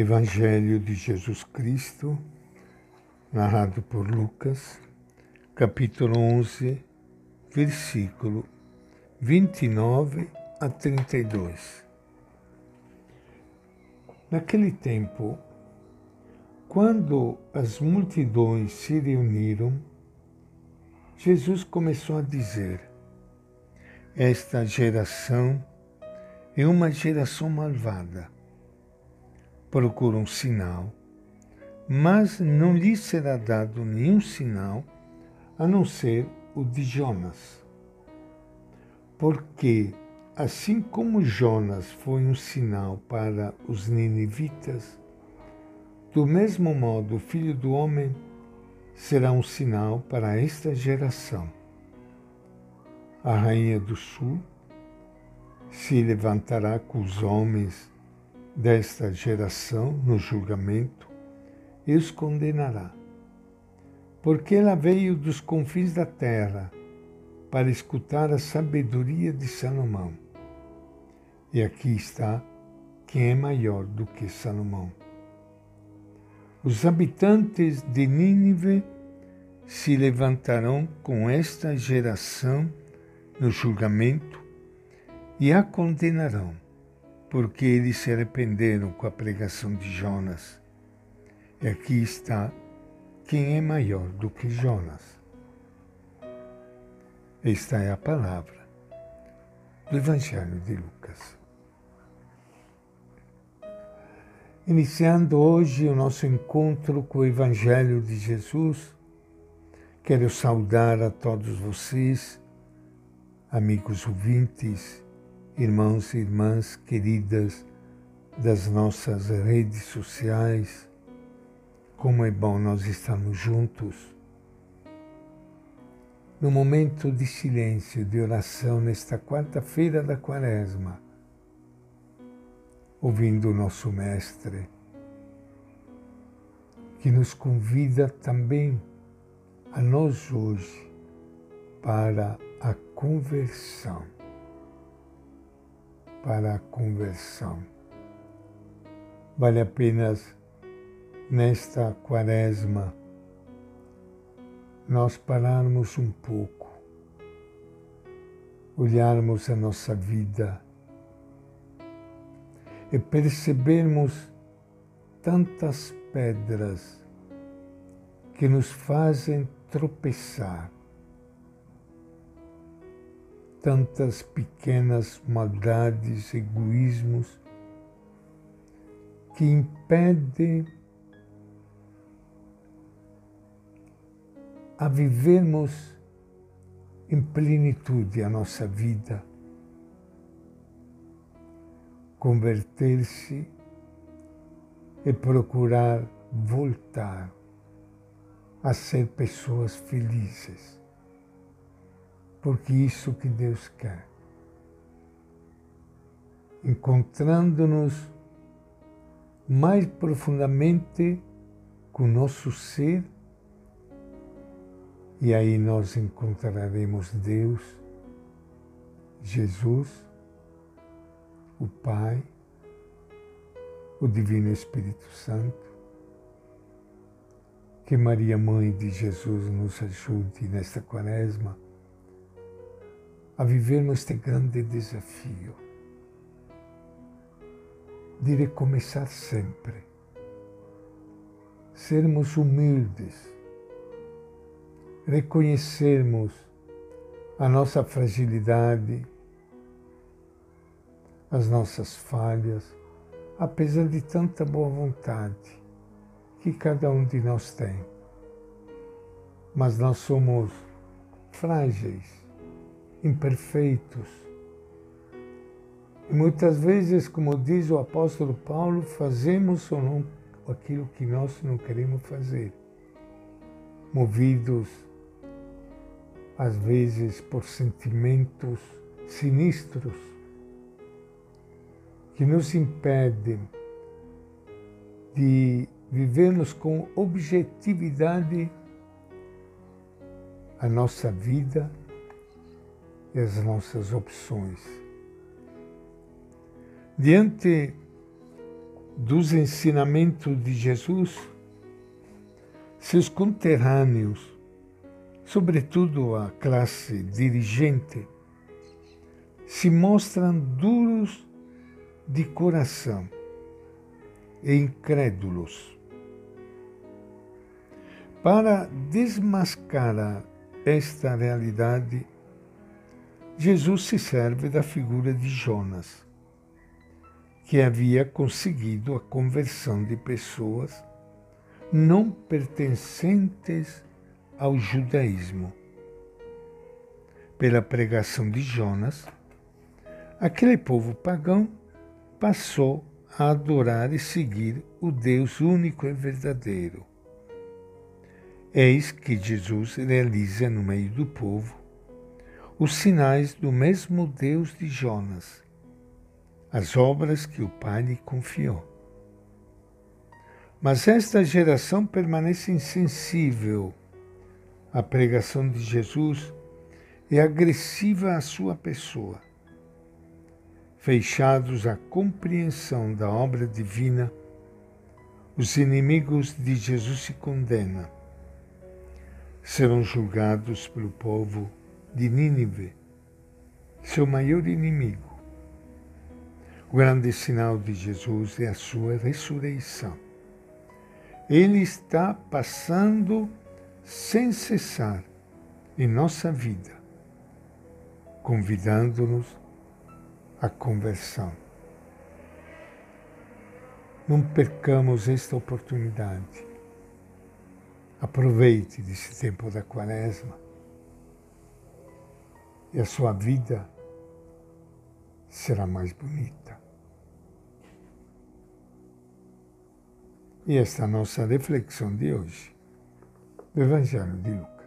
Evangelho de Jesus Cristo, narrado por Lucas, capítulo 11, versículo 29 a 32. Naquele tempo, quando as multidões se reuniram, Jesus começou a dizer: Esta geração é uma geração malvada procura um sinal, mas não lhe será dado nenhum sinal a não ser o de Jonas. Porque, assim como Jonas foi um sinal para os ninivitas, do mesmo modo o Filho do Homem será um sinal para esta geração. A Rainha do Sul se levantará com os homens desta geração no julgamento e os condenará. Porque ela veio dos confins da terra para escutar a sabedoria de Salomão. E aqui está quem é maior do que Salomão. Os habitantes de Nínive se levantarão com esta geração no julgamento e a condenarão porque eles se arrependeram com a pregação de Jonas. E aqui está quem é maior do que Jonas. Esta é a palavra do Evangelho de Lucas. Iniciando hoje o nosso encontro com o Evangelho de Jesus, quero saudar a todos vocês, amigos ouvintes, irmãos e irmãs queridas das nossas redes sociais, como é bom nós estarmos juntos. No momento de silêncio, de oração, nesta quarta-feira da Quaresma, ouvindo o nosso Mestre, que nos convida também a nós hoje para a conversão para a conversão. Vale a pena nesta quaresma nós pararmos um pouco, olharmos a nossa vida e percebermos tantas pedras que nos fazem tropeçar tantas pequenas maldades, egoísmos que impedem a vivermos em plenitude a nossa vida, converter-se e procurar voltar a ser pessoas felizes porque isso que Deus quer. Encontrando-nos mais profundamente com o nosso ser, e aí nós encontraremos Deus, Jesus, o Pai, o Divino Espírito Santo. Que Maria, Mãe de Jesus, nos ajude nesta quaresma a vivermos este grande desafio de recomeçar sempre, sermos humildes, reconhecermos a nossa fragilidade, as nossas falhas, apesar de tanta boa vontade que cada um de nós tem. Mas nós somos frágeis imperfeitos. E muitas vezes, como diz o apóstolo Paulo, fazemos ou não aquilo que nós não queremos fazer, movidos às vezes por sentimentos sinistros que nos impedem de vivermos com objetividade a nossa vida e as nossas opções. Diante dos ensinamentos de Jesus, seus conterrâneos, sobretudo a classe dirigente, se mostram duros de coração e incrédulos. Para desmascarar esta realidade, Jesus se serve da figura de Jonas, que havia conseguido a conversão de pessoas não pertencentes ao judaísmo. Pela pregação de Jonas, aquele povo pagão passou a adorar e seguir o Deus único e verdadeiro. Eis que Jesus realiza no meio do povo os sinais do mesmo Deus de Jonas, as obras que o Pai lhe confiou. Mas esta geração permanece insensível à pregação de Jesus e agressiva à sua pessoa. Fechados à compreensão da obra divina, os inimigos de Jesus se condenam. Serão julgados pelo povo de Nínive, seu maior inimigo. O grande sinal de Jesus é a sua ressurreição. Ele está passando sem cessar em nossa vida, convidando-nos à conversão. Não percamos esta oportunidade. Aproveite desse tempo da quaresma e a sua vida será mais bonita. E esta é a nossa reflexão de hoje do Evangelho de Lucas.